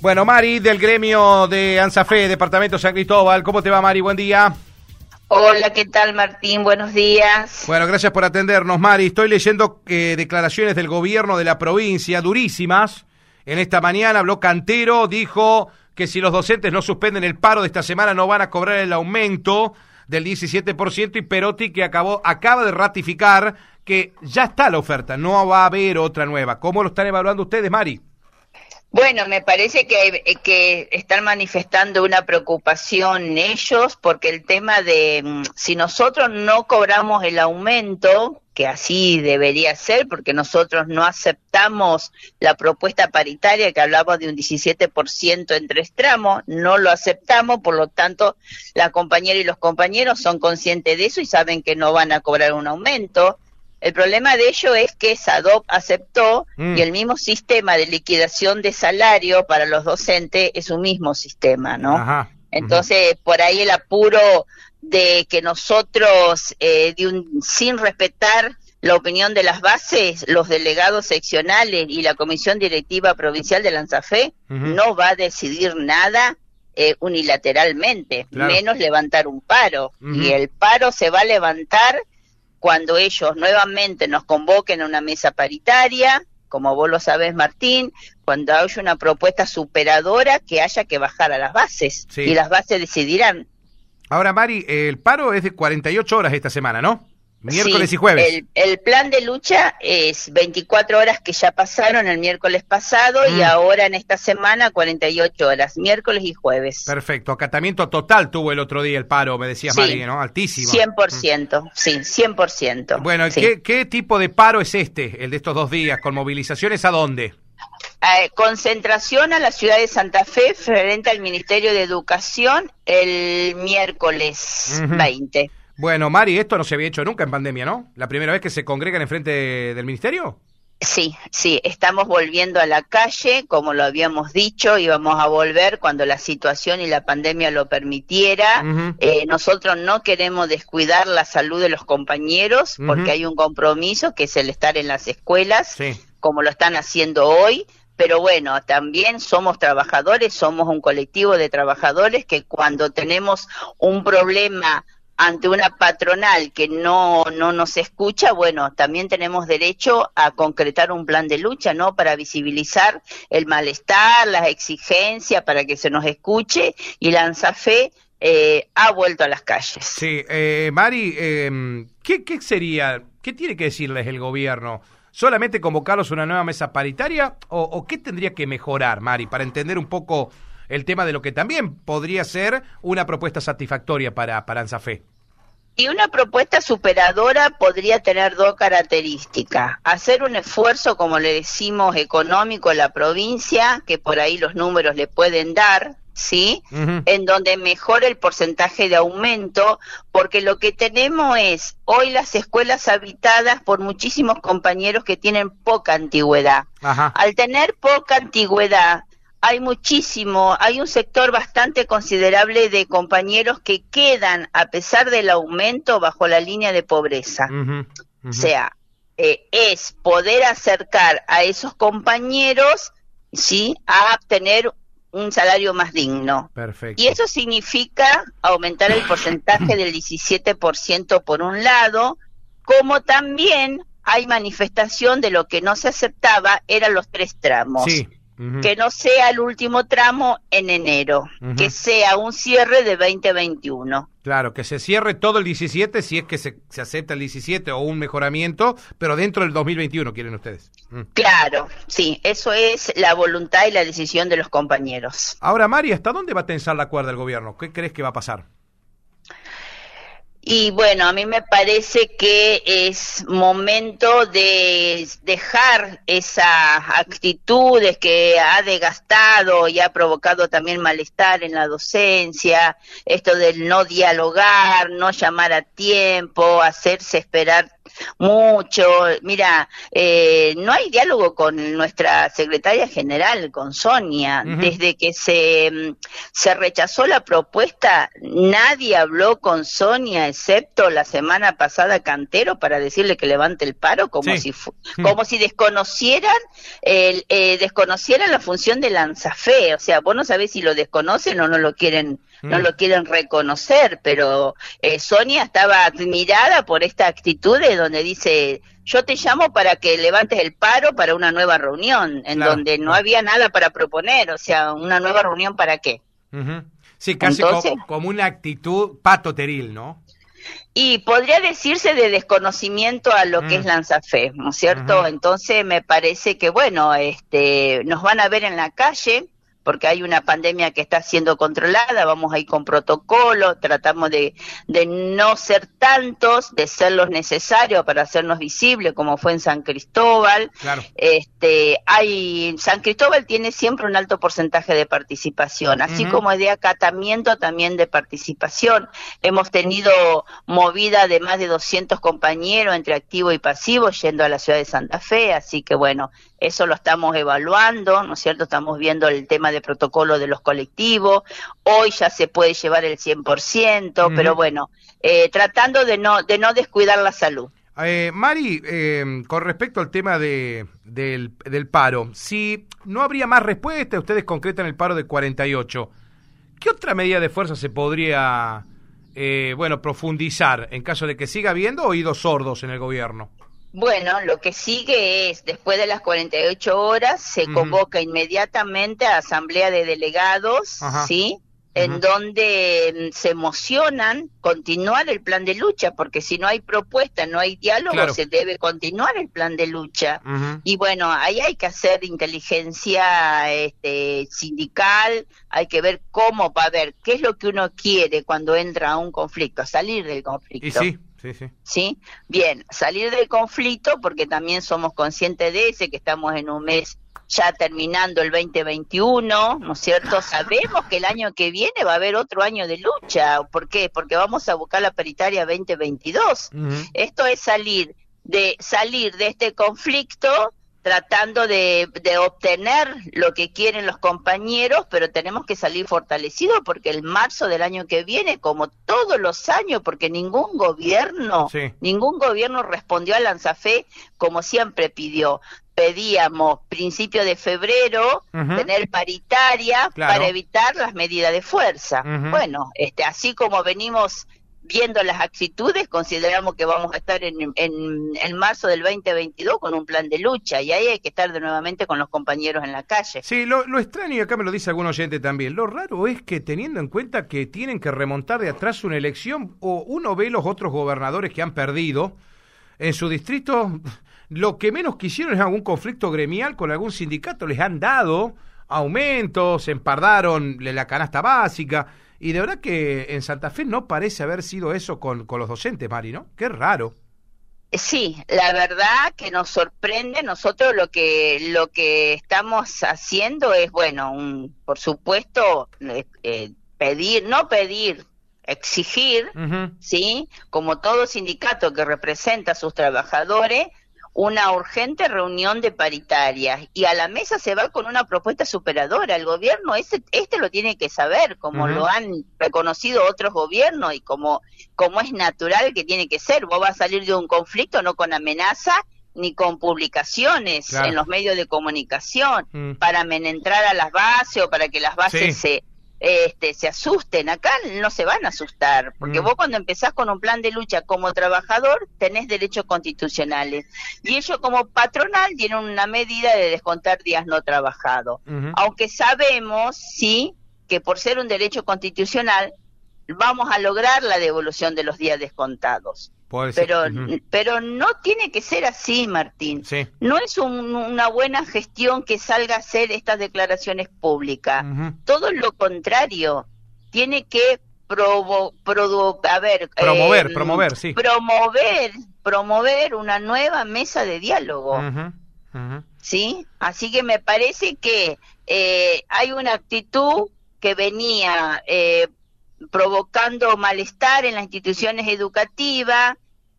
Bueno, Mari, del gremio de ANSAFE, Departamento San Cristóbal. ¿Cómo te va, Mari? Buen día. Hola, ¿qué tal, Martín? Buenos días. Bueno, gracias por atendernos, Mari. Estoy leyendo eh, declaraciones del gobierno de la provincia, durísimas. En esta mañana habló Cantero, dijo que si los docentes no suspenden el paro de esta semana no van a cobrar el aumento del 17% y Perotti que acabó, acaba de ratificar que ya está la oferta, no va a haber otra nueva. ¿Cómo lo están evaluando ustedes, Mari? Bueno, me parece que, que están manifestando una preocupación ellos porque el tema de mm, si nosotros no cobramos el aumento, que así debería ser, porque nosotros no aceptamos la propuesta paritaria que hablaba de un 17% en tres tramos, no lo aceptamos, por lo tanto, la compañera y los compañeros son conscientes de eso y saben que no van a cobrar un aumento. El problema de ello es que SADOP aceptó Mm. y el mismo sistema de liquidación de salario para los docentes es un mismo sistema, ¿no? Ajá. Entonces, por ahí el apuro de que nosotros, eh, de un, sin respetar la opinión de las bases, los delegados seccionales y la comisión directiva provincial de Lanzafé no va a decidir nada eh, unilateralmente, Claro. menos levantar un paro. Y el paro se va a levantar cuando ellos nuevamente nos convoquen a una mesa paritaria, como vos lo sabés, Martín, cuando haya una propuesta superadora que haya que bajar a las bases Sí. y las bases decidirán. Ahora, Mari, el paro es de 48 horas esta semana, ¿no? Miércoles Sí, y jueves. El, el plan de lucha es 24 horas que ya pasaron el miércoles pasado Mm. y ahora en esta semana 48 horas, miércoles y jueves. Perfecto. Acatamiento total tuvo el otro día el paro, me decía Sí. Mari, ¿no? Altísimo. 100%, sí, 100%. Bueno, sí. ¿qué, ¿qué tipo de paro es este, el de estos dos días? ¿Con movilizaciones a dónde? Eh, concentración a la ciudad de Santa Fe frente al Ministerio de Educación el miércoles Ujú. 20. Bueno, Mari, esto no se había hecho nunca en pandemia, ¿no? ¿La primera vez que se congregan enfrente de- del ministerio? Sí, sí, estamos volviendo a la calle, como lo habíamos dicho, íbamos a volver cuando la situación y la pandemia lo permitiera. Eh, nosotros no queremos descuidar la salud de los compañeros porque hay un compromiso que es el estar en las escuelas, Sí. como lo están haciendo hoy. Pero bueno, también somos trabajadores, somos un colectivo de trabajadores que cuando tenemos un problema ante una patronal que no, no nos escucha, bueno, también tenemos derecho a concretar un plan de lucha, ¿no? Para visibilizar el malestar, las exigencias, para que se nos escuche y la ANSAFE eh, ha vuelto a las calles. Sí, eh, Mari, eh, ¿qué, ¿qué sería, qué tiene que decirles el gobierno? ¿Solamente convocarlos a una nueva mesa paritaria o, o qué tendría que mejorar, Mari, para entender un poco el tema de lo que también podría ser una propuesta satisfactoria para, para ANSAFE? Y una propuesta superadora podría tener dos características. Hacer un esfuerzo, como le decimos, económico en la provincia, que por ahí los números le pueden dar, ¿sí? En donde mejore el porcentaje de aumento, porque lo que tenemos es hoy las escuelas habitadas por muchísimos compañeros que tienen poca antigüedad. Ajá. Al tener poca antigüedad, hay muchísimo, hay un sector bastante considerable de compañeros que quedan, a pesar del aumento, bajo la línea de pobreza. O sea, eh, es poder acercar a esos compañeros, ¿sí?, a obtener un salario más digno. Perfecto. Y eso significa aumentar el porcentaje del 17% por un lado, como también hay manifestación de lo que no se aceptaba, eran los tres tramos. Sí. Que no sea el último tramo en enero, que sea un cierre de 2021. Claro, que se cierre todo el 17 si es que se, se acepta el 17 o un mejoramiento, pero dentro del 2021 quieren ustedes. Mm. Claro, sí, eso es la voluntad y la decisión de los compañeros. Ahora, Mari, ¿hasta dónde va a tensar la cuerda el gobierno? ¿Qué crees que va a pasar? Y bueno, a mí me parece que es momento de dejar esas actitudes que ha desgastado y ha provocado también malestar en la docencia, esto del no dialogar, no llamar a tiempo, hacerse esperar mucho. Mira, eh, no hay diálogo con nuestra secretaria general, con Sonia. Desde que se, mm, se rechazó la propuesta, nadie habló con Sonia, excepto la semana pasada Cantero, para decirle que levante el paro, como, si, como si desconocieran, el, eh, desconocieran la función de Lanzafe. O sea, vos no sabés si lo desconocen o no lo quieren no mm. lo quieren reconocer, pero eh, Sonia estaba admirada por esta actitud de donde dice, yo te llamo para que levantes el paro para una nueva reunión, en donde no había nada para proponer, o sea, una nueva reunión para qué. Sí, casi como, una actitud patoteril, ¿no? Y podría decirse de desconocimiento a lo que es mm. Lanzafe, ¿no es cierto? Entonces me parece que, bueno, este, nos van a ver en la calle, porque hay una pandemia que está siendo controlada, vamos a ir con protocolo, tratamos de, de no ser tantos, de ser los necesarios para hacernos visibles, como fue en San Cristóbal. Este, hay, San Cristóbal tiene siempre un alto porcentaje de participación, así como de acatamiento también de participación. Hemos tenido movida de más de 200 compañeros entre activo y pasivo yendo a la ciudad de Santa Fe, así que bueno, eso lo estamos evaluando, ¿no es cierto? Estamos viendo el tema de protocolo de los colectivos. Hoy ya se puede llevar el 100%, pero bueno, eh, tratando de no, de no descuidar la salud. Eh, Mari, eh, con respecto al tema de, del, del, paro, si no habría más respuesta, ustedes concretan el paro de 48, ¿qué otra medida de fuerza se podría, eh, bueno, profundizar en caso de que siga habiendo oídos sordos en el gobierno? Bueno, lo que sigue es, después de las 48 horas, se convoca inmediatamente a asamblea de delegados, ¿sí? En donde mm, se emocionan continuar el plan de lucha, porque si no hay propuesta, no hay diálogo, se debe continuar el plan de lucha. Y bueno, ahí hay que hacer inteligencia este, sindical, hay que ver cómo va a ver, qué es lo que uno quiere cuando entra a un conflicto, salir del conflicto. Y sí, Sí, sí. Bien, salir del conflicto porque también somos conscientes de ese, que estamos en un mes ya terminando el 2021, ¿no es cierto? Sabemos que el año que viene va a haber otro año de lucha. ¿Por qué? Porque vamos a buscar la paritaria 2022. Esto es salir de salir de este conflicto tratando de, obtener lo que quieren los compañeros, pero tenemos que salir fortalecidos porque el marzo del año que viene, como todos los años, porque ningún gobierno, ningún gobierno respondió a Lanzafé como siempre pidió. Pedíamos principio de febrero tener paritaria para evitar las medidas de fuerza. Bueno, este, así como venimos viendo las actitudes, consideramos que vamos a estar en, en, marzo del 2022 con un plan de lucha y ahí hay que estar de nuevamente con los compañeros en la calle. Sí, lo, lo extraño, y acá me lo dice algún oyente también, lo raro es que teniendo en cuenta que tienen que remontar de atrás una elección, o uno ve los otros gobernadores que han perdido en su distrito, lo que menos quisieron es algún conflicto gremial con algún sindicato, les han dado aumentos, empardaron la canasta básica y de verdad que en Santa Fe no parece haber sido eso con, con los docentes, Mari, ¿no? Qué raro. Sí, la verdad que nos sorprende. Nosotros lo que lo que estamos haciendo es, bueno, un, por supuesto, eh, eh, pedir, no pedir, exigir, sí, como todo sindicato que representa a sus trabajadores, una urgente reunión de paritarias y a la mesa se va con una propuesta superadora. El gobierno este, este lo tiene que saber, como lo han reconocido otros gobiernos y como, como es natural que tiene que ser. Vos vas a salir de un conflicto no con amenaza ni con publicaciones en los medios de comunicación mm. para menentrar a las bases o para que las bases se este, se asusten. Acá no se van a asustar, porque mm. vos cuando empezás con un plan de lucha como trabajador tenés derechos constitucionales y ellos como patronal tienen una medida de descontar días no trabajados. Aunque sabemos, sí, que por ser un derecho constitucional vamos a lograr la devolución de los días descontados pero, pero no tiene que ser así, Martín. No es una buena gestión que salga a hacer estas declaraciones públicas. Todo lo contrario. Tiene que provo a ver, promover, eh, promover, sí. Promover, promover una nueva mesa de diálogo. ¿Sí? Así que me parece que eh, hay una actitud que venía eh, provocando malestar en las instituciones educativas,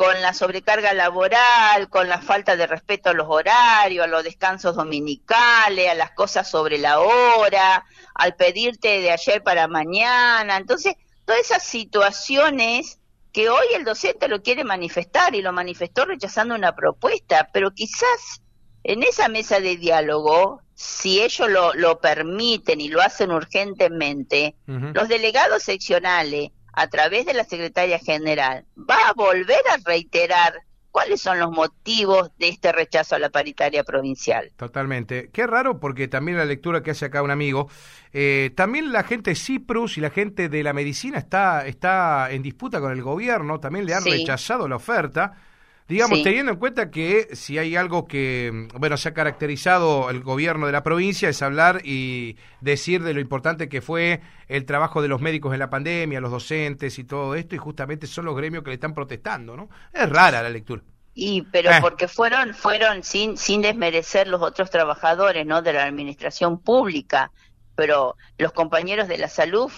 con la sobrecarga laboral, con la falta de respeto a los horarios, a los descansos dominicales, a las cosas sobre la hora, al pedirte de ayer para mañana. Entonces, todas esas situaciones que hoy el docente lo quiere manifestar y lo manifestó rechazando una propuesta, pero quizás en esa mesa de diálogo, si ellos lo, lo permiten y lo hacen urgentemente, los delegados seccionales, a través de la secretaria general, va a volver a reiterar ¿Cuáles son los motivos de este rechazo a la paritaria provincial? Totalmente. Qué raro porque también la lectura que hace acá un amigo, eh, también la gente de Ciprus y la gente de la medicina está, está en disputa con el gobierno, también le han rechazado la oferta. Digamos, teniendo en cuenta que si hay algo que, bueno, se ha caracterizado el gobierno de la provincia es hablar y decir de lo importante que fue el trabajo de los médicos en la pandemia, los docentes y todo esto, y justamente son los gremios que le están protestando, ¿no? Es rara la lectura. Y pero eh. porque fueron fueron sin sin desmerecer los otros trabajadores, ¿no? de la administración pública, pero los compañeros de la salud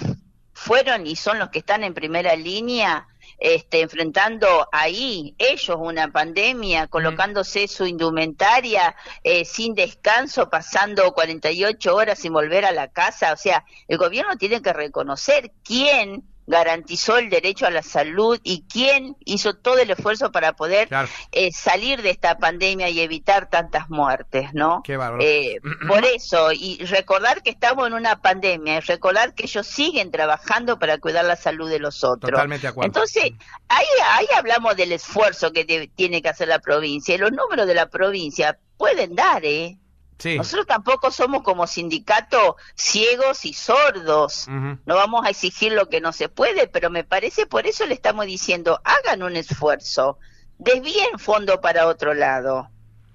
fueron y son los que están en primera línea este, enfrentando ahí ellos una pandemia, colocándose su indumentaria eh, sin descanso, pasando 48 horas sin volver a la casa. O sea, el gobierno tiene que reconocer quién garantizó el derecho a la salud y quién hizo todo el esfuerzo para poder eh, salir de esta pandemia y evitar tantas muertes, ¿no? Qué eh, por eso, y recordar que estamos en una pandemia, y recordar que ellos siguen trabajando para cuidar la salud de los otros. Totalmente de acuerdo. Entonces, ahí, ahí hablamos del esfuerzo que tiene que hacer la provincia, y los números de la provincia pueden dar, ¿eh? Nosotros tampoco somos como sindicato ciegos y sordos. No vamos a exigir lo que no se puede, pero me parece por eso le estamos diciendo, hagan un esfuerzo, desvíen fondo para otro lado.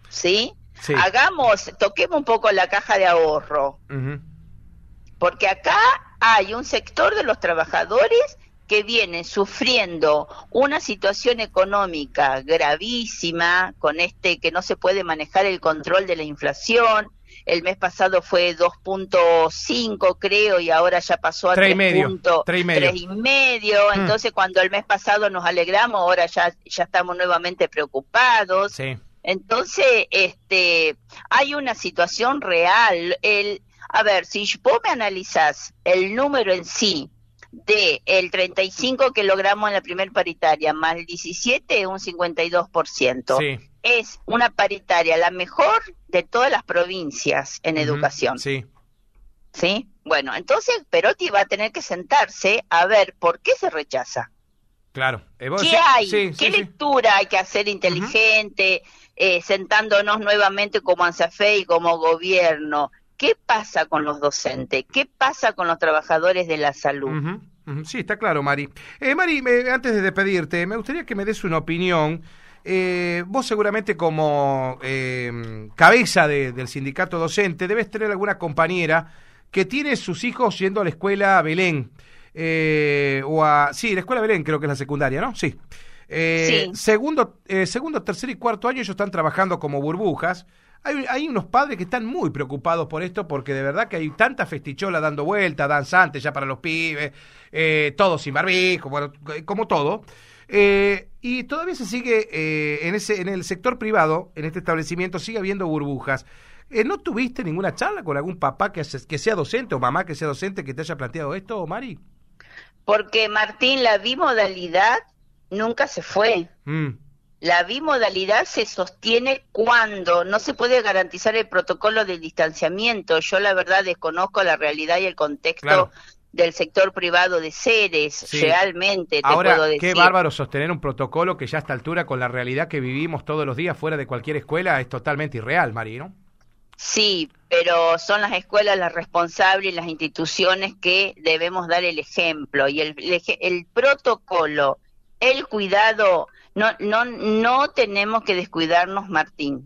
¿Sí? Hagamos, toquemos un poco la caja de ahorro. Porque acá hay un sector de los trabajadores que vienen sufriendo una situación económica gravísima con este que no se puede manejar el control de la inflación. El mes pasado fue 2.5 creo y ahora ya pasó a 3.3 y medio. Mm. Entonces cuando el mes pasado nos alegramos, ahora ya ya estamos nuevamente preocupados. Entonces, este hay una situación real. El a ver, si vos me analizás el número en sí, de el 35 que logramos en la primer paritaria más el 17 un 52%. Sí. Es una paritaria la mejor de todas las provincias en educación. Sí. ¿Sí? Bueno, entonces Perotti va a tener que sentarse a ver por qué se rechaza. Claro. Eh, ¿Qué hay? ¿Qué lectura hay que hacer inteligente, eh, sentándonos nuevamente como ANSAFE y como gobierno? ¿Qué pasa con los docentes? ¿Qué pasa con los trabajadores de la salud? Sí, está claro, Mari. Eh, Mari, antes de despedirte, me gustaría que me des una opinión. Eh, vos seguramente como eh, cabeza del sindicato docente debes tener alguna compañera que tiene sus hijos yendo a la escuela Belén. Eh, o a, sí, la escuela Belén creo que es la secundaria, ¿no? Sí. sí. Segundo, segundo, tercer y cuarto año ellos están trabajando como burbujas hay, unos padres que están muy preocupados por esto porque de verdad que hay tanta festichola dando vuelta, danzante ya para los pibes, eh, todo sin barbijo, bueno, como todo. Eh, y todavía se sigue eh, en, ese, en el sector privado, en este establecimiento, sigue habiendo burbujas. Eh, ¿No tuviste ninguna charla con algún papá que, que sea docente o mamá que sea docente que te haya planteado esto, Mari? Porque, Martín, la bimodalidad nunca se fue. Mm. La bimodalidad se sostiene cuando no se puede garantizar el protocolo de distanciamiento. Yo la verdad desconozco la realidad y el contexto del sector privado de seres, realmente te Ahora, puedo decir. qué bárbaro sostener un protocolo que ya a esta altura con la realidad que vivimos todos los días fuera de cualquier escuela es totalmente irreal, Mari, ¿no? Sí, pero son las escuelas las responsables y las instituciones que debemos dar el ejemplo y el, el protocolo, el cuidado no, no, no tenemos que descuidarnos, Martín.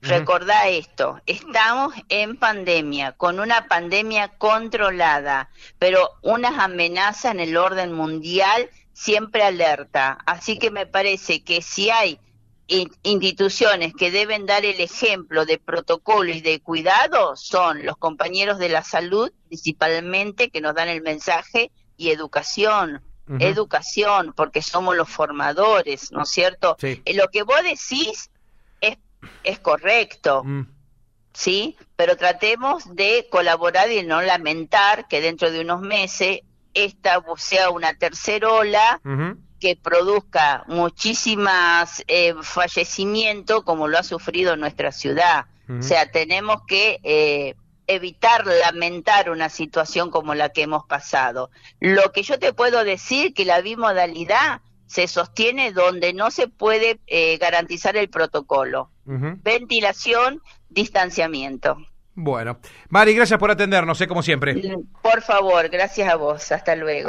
Recordá esto, estamos en pandemia, con una pandemia controlada, pero unas amenazas en el orden mundial siempre alerta. Así que me parece que si hay instituciones que deben dar el ejemplo de protocolo y de cuidado, son los compañeros de la salud, principalmente, que nos dan el mensaje, y educación, educación, porque somos los formadores, ¿no es cierto? Sí. Eh, Lo que vos decís es, es correcto, Mm. ¿sí? Pero tratemos de colaborar y no lamentar que dentro de unos meses esta sea una tercera ola que produzca muchísimas eh, fallecimientos como lo ha sufrido nuestra ciudad. O sea, tenemos que eh, evitar lamentar una situación como la que hemos pasado. Lo que yo te puedo decir que la bimodalidad se sostiene donde no se puede eh, garantizar el protocolo. Ventilación, distanciamiento. Bueno, Mari, gracias por atendernos, sé como siempre. Por favor, gracias a vos. Hasta luego.